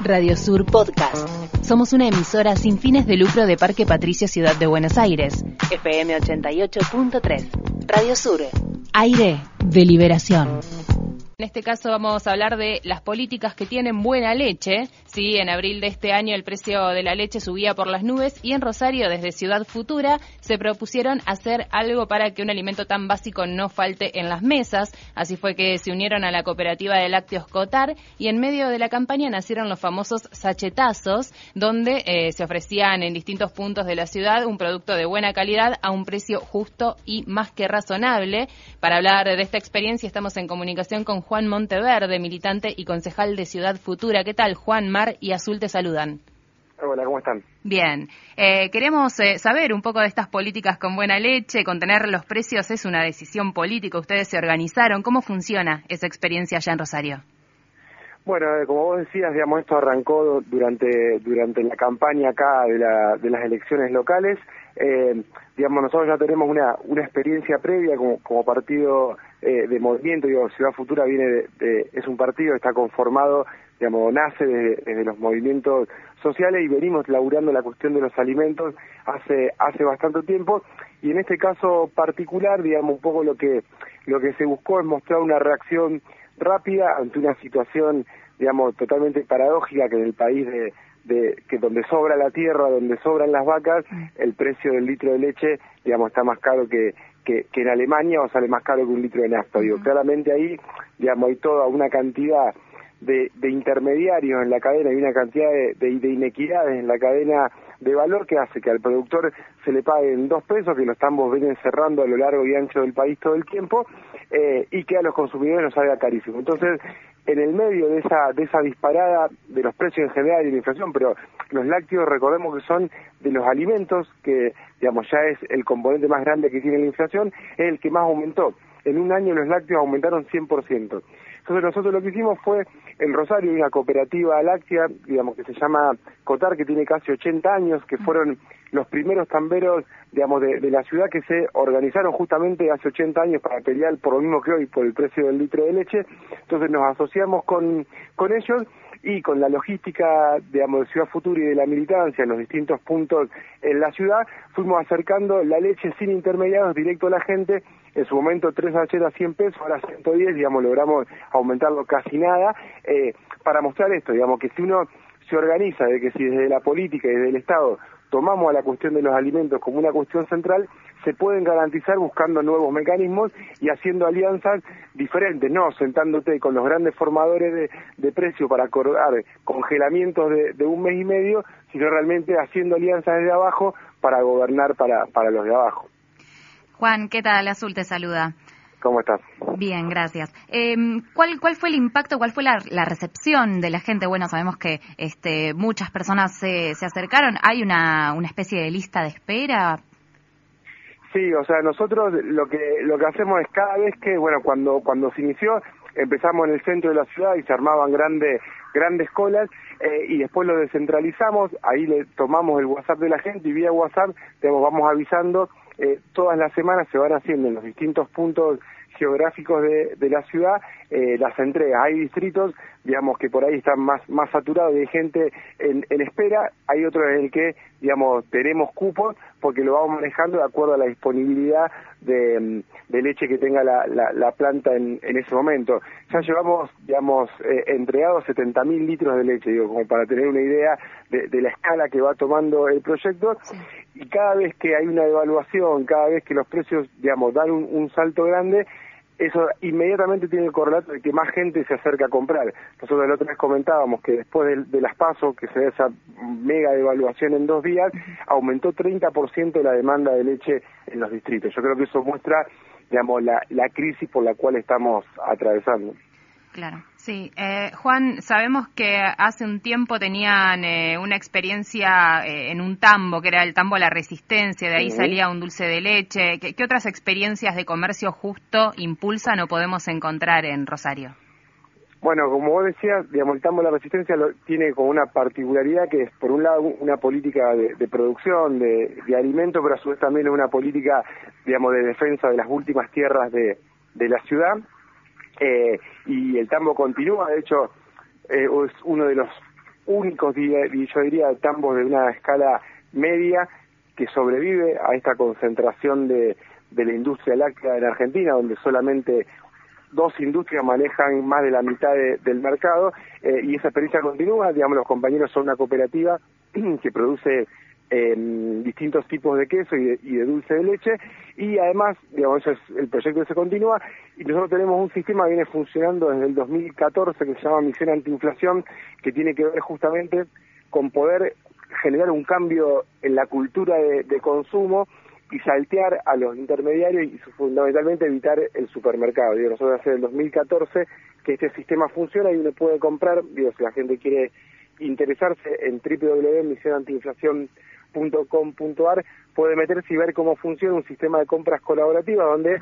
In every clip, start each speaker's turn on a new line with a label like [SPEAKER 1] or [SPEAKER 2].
[SPEAKER 1] Radio Sur Podcast. Somos una emisora sin fines de lucro de Parque Patricio Ciudad de Buenos Aires. FM 88.3. Radio Sur. Aire de liberación. En este caso vamos a hablar de las políticas que tienen buena leche. Sí, en abril de este año el precio de la leche subía por las nubes y en Rosario, desde Ciudad Futura, se propusieron hacer algo para que un alimento tan básico no falte en las mesas. Así fue que se unieron a la cooperativa de lácteos Cotar y en medio de la campaña nacieron los famosos sachetazos, donde eh, se ofrecían en distintos puntos de la ciudad un producto de buena calidad a un precio justo y más que razonable. Para hablar de esta experiencia estamos en comunicación con Juan Monteverde, militante y concejal de Ciudad Futura. ¿Qué tal? Juan, Mar y Azul te saludan.
[SPEAKER 2] Hola, ¿cómo están?
[SPEAKER 1] Bien. Eh, queremos eh, saber un poco de estas políticas con buena leche. Contener los precios es una decisión política. Ustedes se organizaron. ¿Cómo funciona esa experiencia allá en Rosario?
[SPEAKER 2] Bueno, eh, como vos decías, digamos, esto arrancó durante durante la campaña acá de, la, de las elecciones locales. Eh, digamos, nosotros ya tenemos una, una experiencia previa como, como partido eh, de movimiento, digo, Ciudad Futura viene de, es un partido, está conformado, digamos, nace desde, los movimientos sociales y venimos laburando la cuestión de los alimentos hace, hace bastante tiempo. Y en este caso particular, digamos, un poco lo que, lo que se buscó es mostrar una reacción rápida ante una situación, digamos, totalmente paradójica que en el país de, de que donde sobra la tierra, donde sobran las vacas, el precio del litro de leche, digamos, está más caro que, que, en Alemania o sale más caro que un litro de nafta. Digo, claramente ahí, digamos, hay toda una cantidad de, de intermediarios en la cadena y una cantidad de, de, inequidades en la cadena de valor que hace que al productor se le paguen dos pesos, que los tambos vienen cerrando a lo largo y ancho del país todo el tiempo, eh, y que a los consumidores nos salga carísimo. Entonces, en el medio de esa, de esa disparada de los precios en general y de la inflación, pero los lácteos recordemos que son de los alimentos que, digamos, ya es el componente más grande que tiene la inflación, es el que más aumentó. En un año los lácteos aumentaron 100%. Entonces nosotros lo que hicimos fue, en Rosario hay una cooperativa láctea, digamos, que se llama Cotar, que tiene casi 80 años, que fueron los primeros tamberos, digamos, de, la ciudad que se organizaron justamente hace 80 años para pelear por lo mismo que hoy, por el precio del litro de leche. Entonces nos asociamos con, con ellos y con la logística, digamos, de Ciudad Futura y de la militancia en los distintos puntos en la ciudad, fuimos acercando la leche sin intermediarios directo a la gente. En su momento tres a 100 pesos, ahora 110, digamos, logramos aumentarlo casi nada, eh, para mostrar esto, digamos, que si uno se organiza, de que si desde la política y desde el Estado tomamos a la cuestión de los alimentos como una cuestión central, se pueden garantizar buscando nuevos mecanismos y haciendo alianzas diferentes, no sentándote con los grandes formadores de, de precio para acordar congelamientos de, de, un mes y medio, sino realmente haciendo alianzas desde abajo para gobernar para, para los de abajo.
[SPEAKER 1] Juan, ¿qué tal? Azul te saluda.
[SPEAKER 2] ¿Cómo estás?
[SPEAKER 1] Bien, gracias. Eh, ¿cuál, ¿Cuál fue el impacto, cuál fue la, recepción de la gente? Bueno, sabemos que este, muchas personas se, se acercaron. ¿Hay una, una especie de lista de espera?
[SPEAKER 2] Sí, o sea, nosotros lo que lo que hacemos es cada vez que, bueno, cuando cuando se inició empezamos en el centro de la ciudad y se armaban grandes grandes colas eh, y después lo descentralizamos, ahí le tomamos el WhatsApp de la gente y vía WhatsApp digamos, vamos avisando, eh, todas las semanas se van haciendo en los distintos puntos geográficos de, de la ciudad eh, las entregas. Hay distritos, digamos, que por ahí están más, más saturados de gente en, en espera, hay otros en el que, digamos, tenemos cupos porque lo vamos manejando de acuerdo a la disponibilidad de, mm, de leche que tenga la, la, la planta en, en, ese momento. Ya llevamos, digamos, eh, entregados 70.000 litros de leche, digo, como para tener una idea de, de la escala que va tomando el proyecto. Y cada vez que hay una evaluación, cada vez que los precios, digamos, dan un, un salto grande, eso inmediatamente tiene el correlato de que más gente se acerca a comprar. Nosotros la otra vez comentábamos que después de, las pasos, que se da esa mega devaluación en dos días, aumentó 30% la demanda de leche en los distritos. Yo creo que eso muestra, digamos, la, la crisis por la cual estamos atravesando.
[SPEAKER 1] Claro, sí. Eh, Juan, sabemos que hace un tiempo tenían eh, una experiencia eh, en un tambo, que era el tambo La Resistencia, de ahí salía un dulce de leche. ¿Qué, otras experiencias de comercio justo impulsan o podemos encontrar en Rosario?
[SPEAKER 2] Bueno, como vos decías, digamos, el tambo La Resistencia lo, tiene como una particularidad que es, por un lado, una política de, producción, de, de alimento, pero a su vez también es una política, digamos, de defensa de las últimas tierras de, de la ciudad eh, y el tambo continúa, de hecho, eh, es uno de los únicos, yo diría, tambos de una escala media que sobrevive a esta concentración de, de la industria láctea en Argentina, donde solamente dos industrias manejan más de la mitad del mercado eh, y esa experiencia continúa, digamos, los compañeros son una cooperativa que produce eh, distintos tipos de queso y de, dulce de leche. Y además, digamos, es el proyecto se continúa. Y nosotros tenemos un sistema que viene funcionando desde el 2014 que se llama Misión Antiinflación que tiene que ver justamente con poder generar un cambio en la cultura de, de consumo y saltear a los intermediarios y fundamentalmente evitar el supermercado. Digo, nosotros hace el 2014 que este sistema funciona y uno puede comprar, digo, si la gente quiere interesarse en www.misionantiinflacion.com.ar puede meterse y ver cómo funciona un sistema de compras colaborativas donde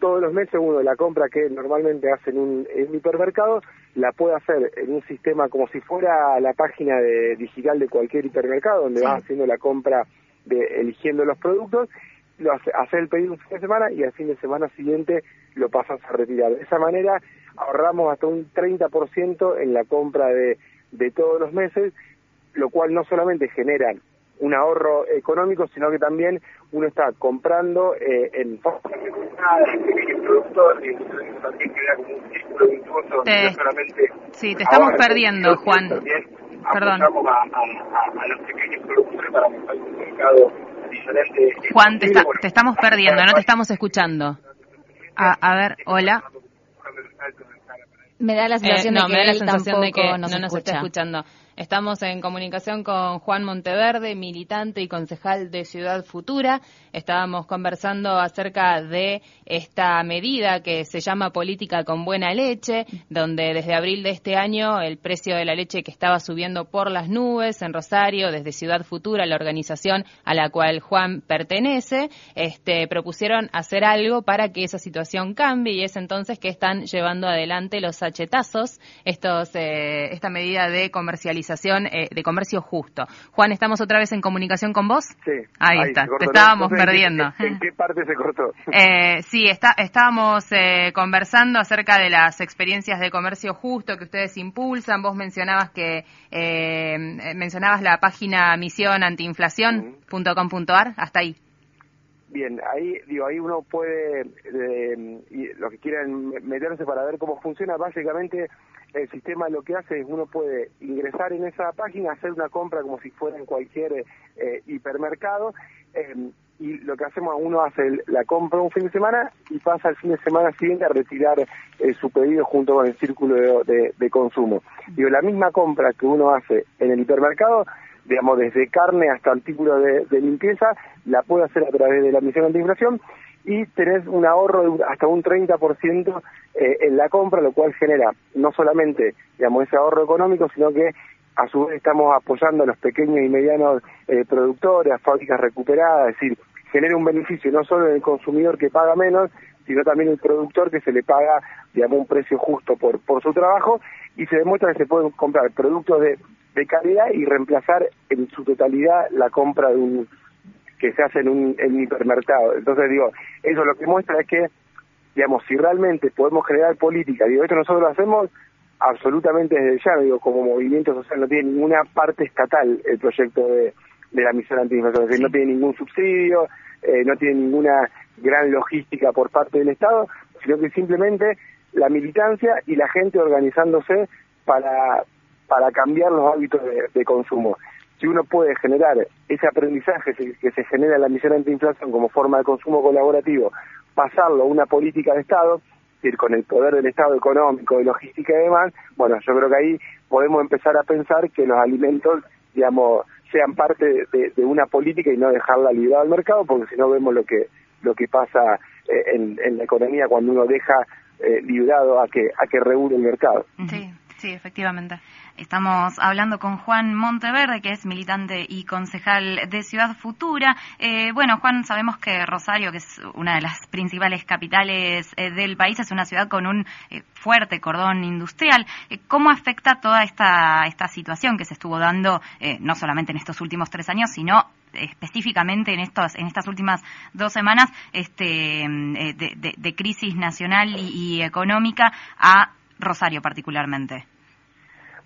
[SPEAKER 2] todos los meses uno la compra que normalmente hace en un, hipermercado la puede hacer en un sistema como si fuera la página de, digital de cualquier hipermercado donde vas haciendo la compra de eligiendo los productos, lo hace, hacer el pedido un fin de semana y al fin de semana siguiente lo pasas a retirar. De esa manera ahorramos hasta un 30% en la compra de, de todos los meses, lo cual no solamente genera un ahorro económico, sino que también uno está comprando eh, en y también crea como un círculo virtuoso
[SPEAKER 1] te, solamente sí, te estamos perdiendo, Juan. Perdón. A, a, a, los pequeños productores para un mercado diferente. Juan, te, te estamos perdiendo, no te estamos escuchando. A, a ver, hola.
[SPEAKER 3] Me da la sensación
[SPEAKER 1] eh,
[SPEAKER 3] de que
[SPEAKER 1] me da
[SPEAKER 3] la
[SPEAKER 1] sensación de que
[SPEAKER 3] nos,
[SPEAKER 1] no nos está escuchando. Estamos en comunicación con Juan Monteverde, militante y concejal de Ciudad Futura. Estábamos conversando acerca de esta medida que se llama política con buena leche, donde desde abril de este año el precio de la leche que estaba subiendo por las nubes en Rosario, desde Ciudad Futura, la organización a la cual Juan pertenece, este, propusieron hacer algo para que esa situación cambie y es entonces que están llevando adelante los sachetazos, estos, eh, esta medida de comercialización eh, de comercio justo. Juan, ¿estamos otra vez en comunicación con vos?
[SPEAKER 2] Sí.
[SPEAKER 1] Ahí, está, te estábamos perdiendo.
[SPEAKER 2] ¿En qué, parte se cortó?
[SPEAKER 1] Eh, sí, está, estábamos eh, conversando acerca de las experiencias de comercio justo que ustedes impulsan. Vos mencionabas que mencionabas la página misionantiinflación.com.ar, hasta ahí.
[SPEAKER 2] Bien, ahí digo, ahí uno puede, eh, y los que quieran meterse para ver cómo funciona, básicamente el sistema lo que hace es uno puede ingresar en esa página, hacer una compra como si fuera en cualquier eh, hipermercado, em, y lo que hacemos, uno hace la compra un fin de semana y pasa el fin de semana siguiente a retirar eh, su pedido junto con el círculo de, de consumo. Digo, la misma compra que uno hace en el hipermercado digamos, desde carne hasta artículos de, limpieza, la puede hacer a través de la misión antiinflación y tenés un ahorro de hasta un 30% eh, en la compra, lo cual genera no solamente, digamos, ese ahorro económico, sino que a su vez estamos apoyando a los pequeños y medianos eh, productores, fábricas recuperadas, es decir, genera un beneficio no solo en el consumidor que paga menos, sino también el productor que se le paga, digamos, un precio justo por, por su trabajo y se demuestra que se pueden comprar productos de de calidad y reemplazar en su totalidad la compra de un que se hace en un, hipermercado. Entonces digo, eso lo que muestra es que, digamos, si realmente podemos generar política, digo, esto nosotros lo hacemos absolutamente desde ya, digo, como movimiento social no tiene ninguna parte estatal el proyecto de, la misión antiinflación, decir, no tiene ningún subsidio, eh, no tiene ninguna gran logística por parte del Estado, sino que simplemente la militancia y la gente organizándose para, para cambiar los hábitos de, consumo. Si uno puede generar ese aprendizaje que se genera en la misión antiinflación como forma de consumo colaborativo, pasarlo a una política de Estado, es decir, con el poder del Estado económico, de logística y demás, bueno, yo creo que ahí podemos empezar a pensar que los alimentos, digamos, sean parte de, una política y no dejarla librada al mercado, porque si no vemos lo que lo que pasa eh, en, la economía cuando uno deja eh, librado a que a que regule el mercado.
[SPEAKER 3] Sí, sí, efectivamente. Estamos hablando con Juan Monteverde, que es militante y concejal de Ciudad Futura. Eh, bueno, Juan, sabemos que Rosario, que es una de las principales capitales eh, del país, es una ciudad con un eh, fuerte cordón industrial. ¿Cómo afecta toda esta, esta situación que se estuvo dando, no solamente en estos últimos tres años, sino específicamente en estos en estas últimas dos semanas este de, crisis nacional y económica a Rosario particularmente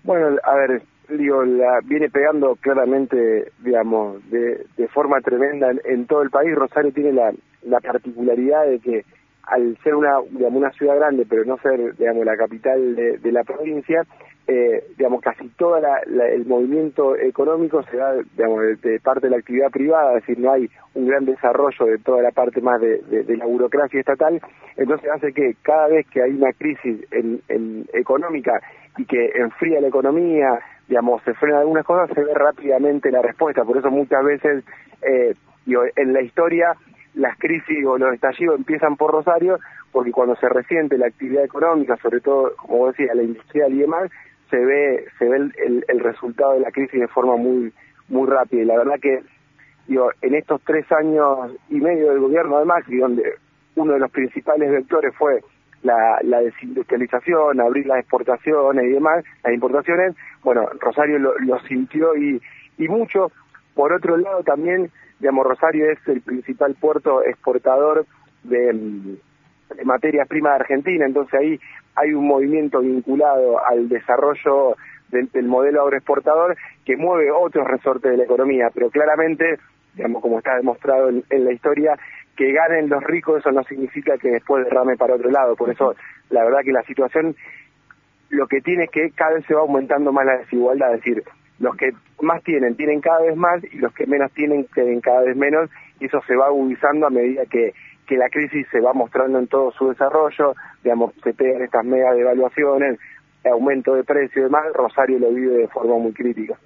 [SPEAKER 2] Bueno, a ver, digo, la, viene pegando claramente, digamos, de, forma tremenda en, todo el país. Rosario tiene la, la particularidad de que al ser una, digamos, una ciudad grande, pero no ser, digamos, la capital de, la provincia, eh, digamos, casi todo el movimiento económico se da, digamos, de, parte de la actividad privada, es decir, no hay un gran desarrollo de toda la parte más de, la burocracia estatal, entonces hace que cada vez que hay una crisis en, económica y que enfría la economía, digamos, se frenan algunas cosas, se ve rápidamente la respuesta, por eso muchas veces, eh, digo, en la historia, las crisis o los estallidos empiezan por Rosario, porque cuando se resiente la actividad económica, sobre todo, como vos decías, la industrial y demás, se ve se ve el, el, resultado de la crisis de forma muy muy rápida. Y la verdad que digo en estos tres años y medio del gobierno de Macri donde uno de los principales vectores fue la, la desindustrialización, abrir las exportaciones y demás, las importaciones, bueno, Rosario lo, sintió y, y mucho. Por otro lado, también, digamos, Rosario es el principal puerto exportador de, materias primas de Argentina, entonces ahí hay un movimiento vinculado al desarrollo del, modelo agroexportador que mueve otros resortes de la economía, pero claramente, digamos, como está demostrado en, la historia, que ganen los ricos eso no significa que después derrame para otro lado, por eso la verdad que la situación lo que tiene es que cada vez se va aumentando más la desigualdad, es decir, los que más tienen tienen cada vez más y los que menos tienen tienen cada vez menos y eso se va agudizando a medida que que la crisis se va mostrando en todo su desarrollo, digamos, se pegan estas mega devaluaciones, aumento de precio y demás, Rosario lo vive de forma muy crítica.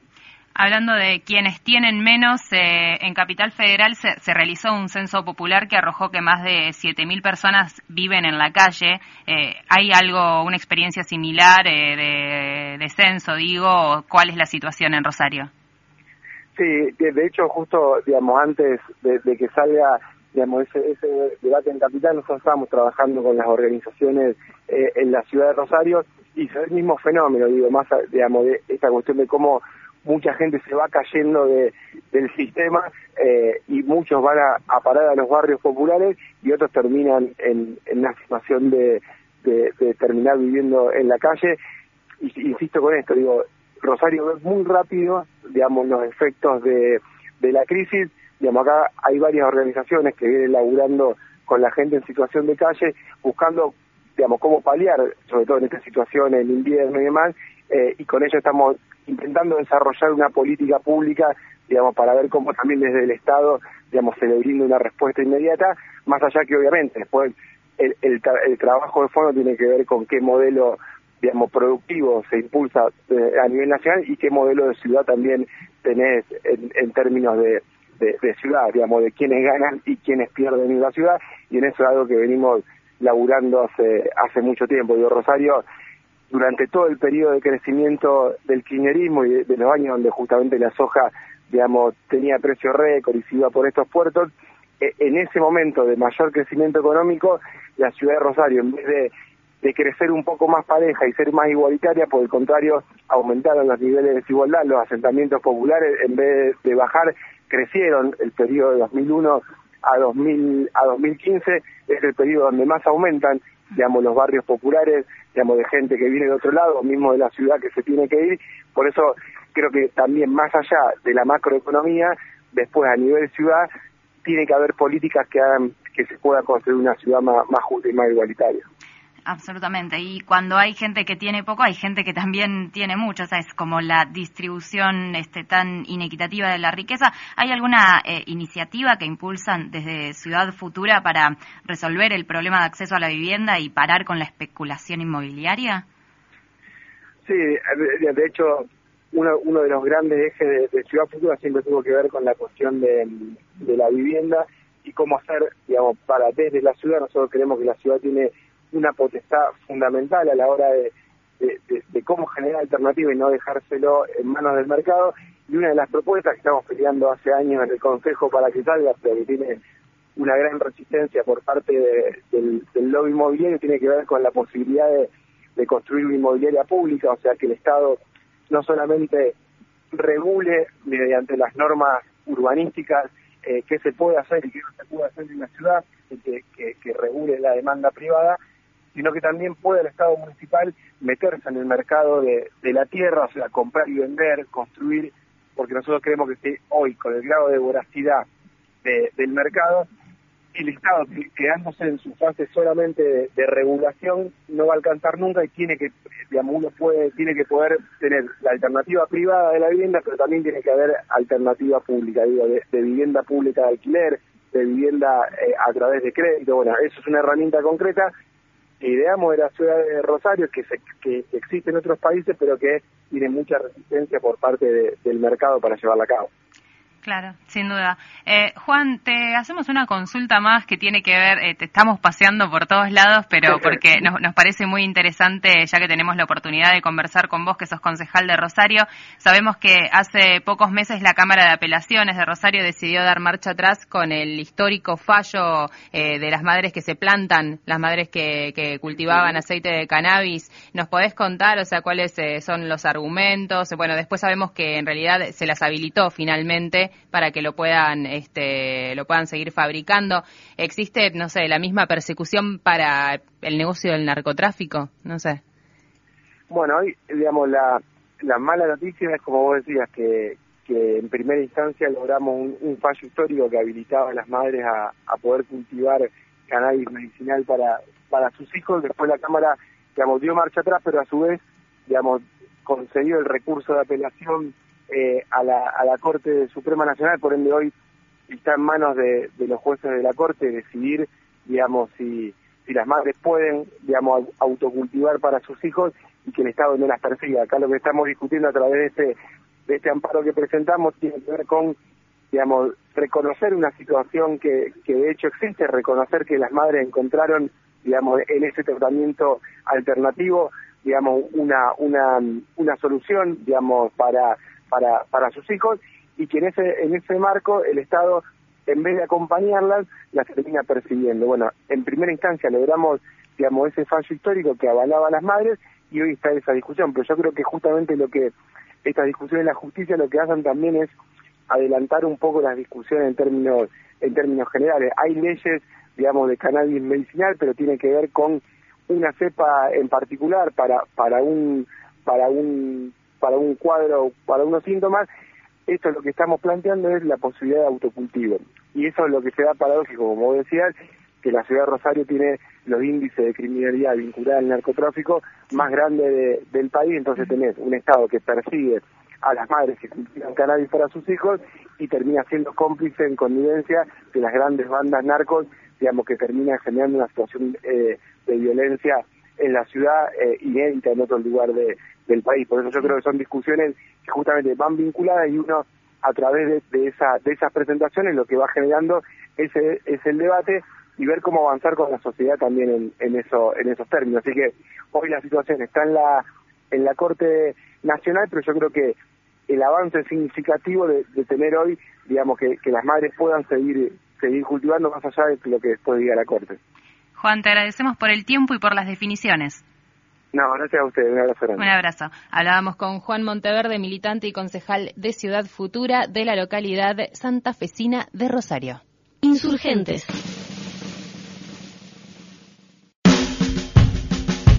[SPEAKER 3] Hablando de quienes tienen menos, eh, en Capital Federal se, realizó un censo popular que arrojó que más de 7.000 personas viven en la calle. Eh, ¿Hay algo, una experiencia similar eh, de, censo, digo? ¿Cuál es la situación en Rosario?
[SPEAKER 2] Sí, de hecho, justo, digamos, antes de que salga digamos, ese, ese debate en Capital, nosotros estábamos trabajando con las organizaciones eh, en la ciudad de Rosario y es el mismo fenómeno, digo, más, digamos, de esta cuestión de cómo mucha gente se va cayendo de, del sistema eh, y muchos van a, parar a los barrios populares y otros terminan en, en una situación de, de, terminar viviendo en la calle. Insisto con esto, digo, Rosario ve muy rápido, digamos, los efectos de, de la crisis Digamos, acá hay varias organizaciones que vienen laburando con la gente en situación de calle, buscando, digamos, cómo paliar, sobre todo en esta situación en invierno y demás, eh, y con ello estamos intentando desarrollar una política pública, digamos, para ver cómo también desde el Estado, digamos, se le brinda una respuesta inmediata, más allá que obviamente después el, el, trabajo de fondo tiene que ver con qué modelo digamos, productivo se impulsa eh, a nivel nacional y qué modelo de ciudad también tenés en términos de, de, ciudad, digamos, de quienes ganan y quienes pierden en la ciudad, y en eso es algo que venimos laburando hace, hace mucho tiempo. Digo, Rosario, durante todo el periodo de crecimiento del kirchnerismo y de, los años donde justamente la soja, digamos, tenía precio récord y se iba por estos puertos, e, en ese momento de mayor crecimiento económico, la ciudad de Rosario, en vez de, de crecer un poco más pareja y ser más igualitaria, por el contrario, aumentaron los niveles de desigualdad, los asentamientos populares, en vez de bajar, crecieron el periodo de 2001 a 2000 a 2015 es el periodo donde más aumentan digamos los barrios populares digamos de gente que viene de otro lado mismo de la ciudad que se tiene que ir. Por eso creo que también más allá de la macroeconomía después a nivel ciudad tiene que haber políticas que hagan que se pueda construir una ciudad más, más justa y más igualitaria
[SPEAKER 3] absolutamente. Y cuando hay gente que tiene poco, hay gente que también tiene mucho. O sea, es como la distribución este, tan inequitativa de la riqueza. ¿Hay alguna eh, iniciativa que impulsan desde Ciudad Futura para resolver el problema de acceso a la vivienda y parar con la especulación inmobiliaria?
[SPEAKER 2] Sí, de, hecho, uno, uno de los grandes ejes de, Ciudad Futura siempre tuvo que ver con la cuestión de, de la vivienda y cómo hacer, digamos, para desde la ciudad, nosotros creemos que la ciudad tiene una potestad fundamental a la hora de, de, cómo generar alternativa y no dejárselo en manos del mercado. Y una de las propuestas que estamos peleando hace años en el Consejo para que salga, pero que tiene una gran resistencia por parte del, lobby inmobiliario, tiene que ver con la posibilidad de, de construir una inmobiliaria pública, o sea, que el Estado no solamente regule mediante las normas urbanísticas eh, qué se puede hacer y qué no se puede hacer en la ciudad, que, que regule la demanda privada, sino que también puede el Estado municipal meterse en el mercado de, la tierra, o sea, comprar y vender, construir, porque nosotros creemos que hoy, con el grado de voracidad del mercado, el Estado quedándose en su fase solamente de, regulación no va a alcanzar nunca y tiene que, digamos, uno puede, tiene que poder tener la alternativa privada de la vivienda, pero también tiene que haber alternativa pública, digo, de, vivienda pública de alquiler, de vivienda eh, a través de crédito, bueno, eso es una herramienta concreta ideamos de la ciudad de Rosario, que, se, que existe en otros países, pero que tiene mucha resistencia por parte del mercado para llevarla a cabo.
[SPEAKER 1] Claro, sin duda. Eh, Juan, te hacemos una consulta más que tiene que ver, eh, te estamos paseando por todos lados, pero porque nos, nos, parece muy interesante, ya que tenemos la oportunidad de conversar con vos, que sos concejal de Rosario. Sabemos que hace pocos meses la Cámara de Apelaciones de Rosario decidió dar marcha atrás con el histórico fallo eh, de las madres que se plantan, las madres que, que cultivaban aceite de cannabis. ¿Nos podés contar, o sea, cuáles son los argumentos? Bueno, después sabemos que en realidad se las habilitó finalmente para que lo puedan este, lo puedan seguir fabricando. ¿Existe, no sé, la misma persecución para el negocio del narcotráfico? No sé.
[SPEAKER 2] Bueno, hoy, digamos, la, la mala noticia es, como vos decías, que, que en primera instancia logramos un, fallo histórico que habilitaba a las madres a, a poder cultivar cannabis medicinal para, para sus hijos. Después la Cámara, digamos, dio marcha atrás, pero a su vez, digamos, concedió el recurso de apelación eh, a, la, a la Corte Suprema Nacional, por ende hoy está en manos de, los jueces de la Corte decidir, digamos, si, si las madres pueden, digamos, autocultivar para sus hijos y que el Estado no las persiga. Acá lo que estamos discutiendo a través de este, de este amparo que presentamos tiene que ver con, digamos, reconocer una situación que, que de hecho existe, reconocer que las madres encontraron, digamos, en ese tratamiento alternativo, digamos, una, una, una solución, digamos, para para, para sus hijos y que en ese, en ese marco el Estado, en vez de acompañarlas, las termina persiguiendo. Bueno, en primera instancia logramos, digamos, ese fallo histórico que avalaba a las madres y hoy está esa discusión, pero yo creo que justamente lo que esta discusión en la justicia lo que hacen también es adelantar un poco las discusiones en términos en términos generales. Hay leyes, digamos, de cannabis medicinal, pero tiene que ver con una cepa en particular para para un para un para un cuadro, para unos síntomas, esto lo que estamos planteando es la posibilidad de autocultivo. Y eso es lo que se da paradójico, como vos decías, que la ciudad de Rosario tiene los índices de criminalidad vinculada al narcotráfico más grandes del país, entonces tenés un Estado que persigue a las madres que cultivan cannabis para sus hijos y termina siendo cómplice en connivencia de las grandes bandas narcos, digamos, que termina generando una situación eh, de violencia en la ciudad eh, inédita en otro lugar de, del país. Por eso yo creo que son discusiones que justamente van vinculadas y uno a través de, esa, de esas presentaciones lo que va generando ese, es el debate y ver cómo avanzar con la sociedad también en, en, eso, en esos términos. Así que hoy la situación está en la, en la Corte Nacional, pero yo creo que el avance significativo de, tener hoy, digamos, que, que las madres puedan seguir, seguir cultivando más allá de lo que después diga la Corte.
[SPEAKER 1] Juan, te agradecemos por el tiempo y por las definiciones.
[SPEAKER 2] No, gracias a ustedes. Un abrazo.
[SPEAKER 1] Un abrazo. Hablábamos con Juan Monteverde, militante y concejal de Ciudad Futura de la localidad santafesina de Rosario.
[SPEAKER 4] Insurgentes.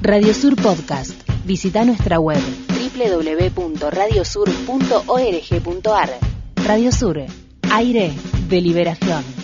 [SPEAKER 4] Radio Sur Podcast. Visita nuestra web www.radiosur.org.ar. Radio Sur. Aire de liberación.